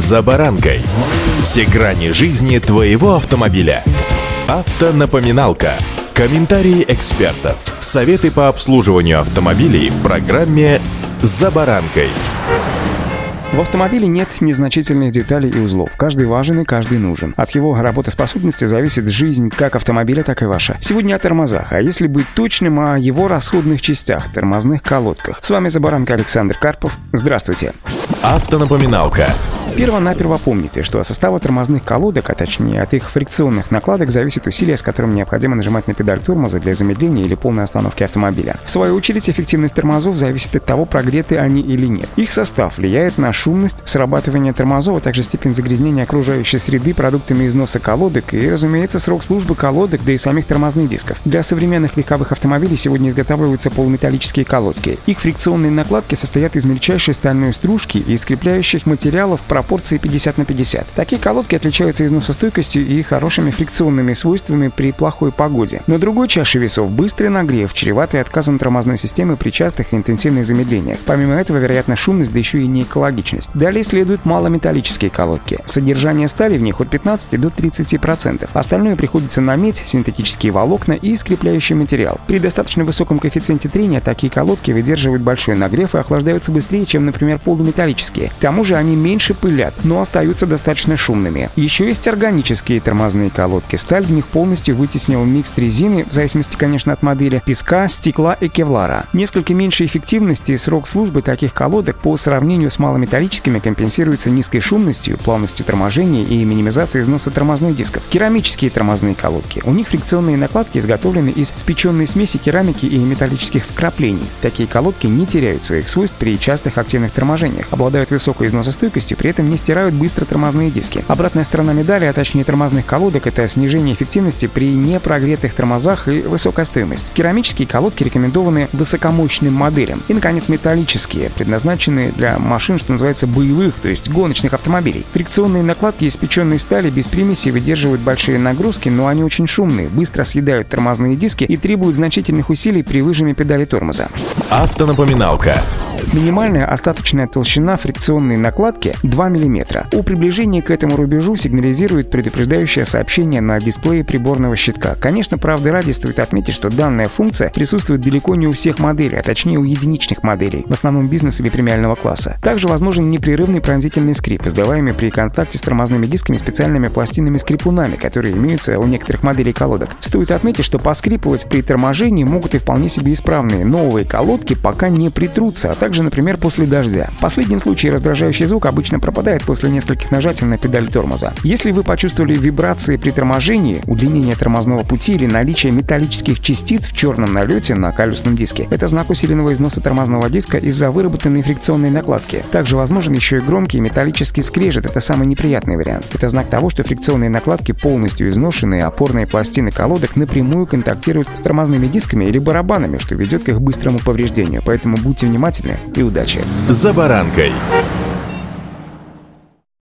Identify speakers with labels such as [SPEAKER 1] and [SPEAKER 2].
[SPEAKER 1] «За баранкой». Все грани жизни твоего автомобиля. Автонапоминалка. Комментарии экспертов. Советы по обслуживанию автомобилей в программе «За баранкой».
[SPEAKER 2] В автомобиле нет незначительных деталей и узлов. Каждый важен и каждый нужен. От его работоспособности зависит жизнь как автомобиля, так и ваша. Сегодня о тормозах, а если быть точным, о его расходных частях, тормозных колодках. С вами Забаранка Александр Карпов. Здравствуйте.
[SPEAKER 1] Автонапоминалка.
[SPEAKER 2] Перво-наперво помните, что от состава тормозных колодок, а точнее от их фрикционных накладок, зависит усилие, с которым необходимо нажимать на педаль тормоза для замедления или полной остановки автомобиля. В свою очередь, эффективность тормозов зависит от того, прогреты они или нет. Их состав влияет на шумность срабатывания тормозов, а также степень загрязнения окружающей среды продуктами износа колодок и, разумеется, срок службы колодок, да и самих тормозных дисков. Для современных легковых автомобилей сегодня изготавливаются полуметаллические колодки. Их фрикционные накладки состоят из мельчайшей стальной стружки и скрепляющих материалов пропорции 50 на 50. Такие колодки отличаются износостойкостью и хорошими фрикционными свойствами при плохой погоде. На другой чаше весов быстрый нагрев, чреватый отказом тормозной системы при частых и интенсивных замедлениях. Помимо этого, вероятно, шумность, да еще и не экологичность. Далее следуют малометаллические колодки. Содержание стали в них от 15 до 30%. Остальное приходится на медь, синтетические волокна и скрепляющий материал. При достаточно высоком коэффициенте трения такие колодки выдерживают большой нагрев и охлаждаются быстрее, чем, например, полуметаллические. К тому же они меньше пылят, но остаются достаточно шумными. Еще есть органические тормозные колодки. Сталь в них полностью вытеснил микс резины, в зависимости, конечно, от модели, песка, стекла и кевлара. Несколько меньше эффективности и срок службы таких колодок по сравнению с малометаллическими компенсируется низкой шумностью, плавностью торможения и минимизацией износа тормозных дисков. Керамические тормозные колодки. У них фрикционные накладки изготовлены из спеченной смеси керамики и металлических вкраплений. Такие колодки не теряют своих свойств при частых активных торможениях, обладают высокой износостойкостью, при этом не стирают быстро тормозные диски. Обратная сторона медали, а точнее тормозных колодок, это снижение эффективности при непрогретых тормозах и высокая стоимость. Керамические колодки рекомендованы высокомощным моделям. И, наконец, металлические, предназначенные для машин, что называется, боевых, то есть гоночных автомобилей. Фрикционные накладки из печеной стали без примесей выдерживают большие нагрузки, но они очень шумные, быстро съедают тормозные диски и требуют значительных усилий при выжиме педали тормоза.
[SPEAKER 1] Автонапоминалка.
[SPEAKER 2] Минимальная остаточная толщина фрикционной накладки 2 мм. У приближения к этому рубежу сигнализирует предупреждающее сообщение на дисплее приборного щитка. Конечно, правды ради стоит отметить, что данная функция присутствует далеко не у всех моделей, а точнее у единичных моделей, в основном бизнес или премиального класса. Также возможен непрерывный пронзительный скрип, издаваемый при контакте с тормозными дисками специальными пластинными скрипунами, которые имеются у некоторых моделей колодок. Стоит отметить, что поскрипывать при торможении могут и вполне себе исправные новые колодки пока не притрутся, а также, например, после дождя. В последнем случае раздражающий звук обычно пропадает после нескольких нажатий на педаль тормоза. Если вы почувствовали вибрации при торможении, удлинение тормозного пути или наличие металлических частиц в черном налете на колесном диске, это знак усиленного износа тормозного диска из-за выработанной фрикционной накладки. Также возможен еще и громкий металлический скрежет, это самый неприятный вариант. Это знак того, что фрикционные накладки полностью изношены, и опорные пластины колодок напрямую контактируют с тормозными дисками или барабанами, что ведет к их быстрому повреждению. Поэтому будьте внимательны и удачи.
[SPEAKER 1] «За баранкой».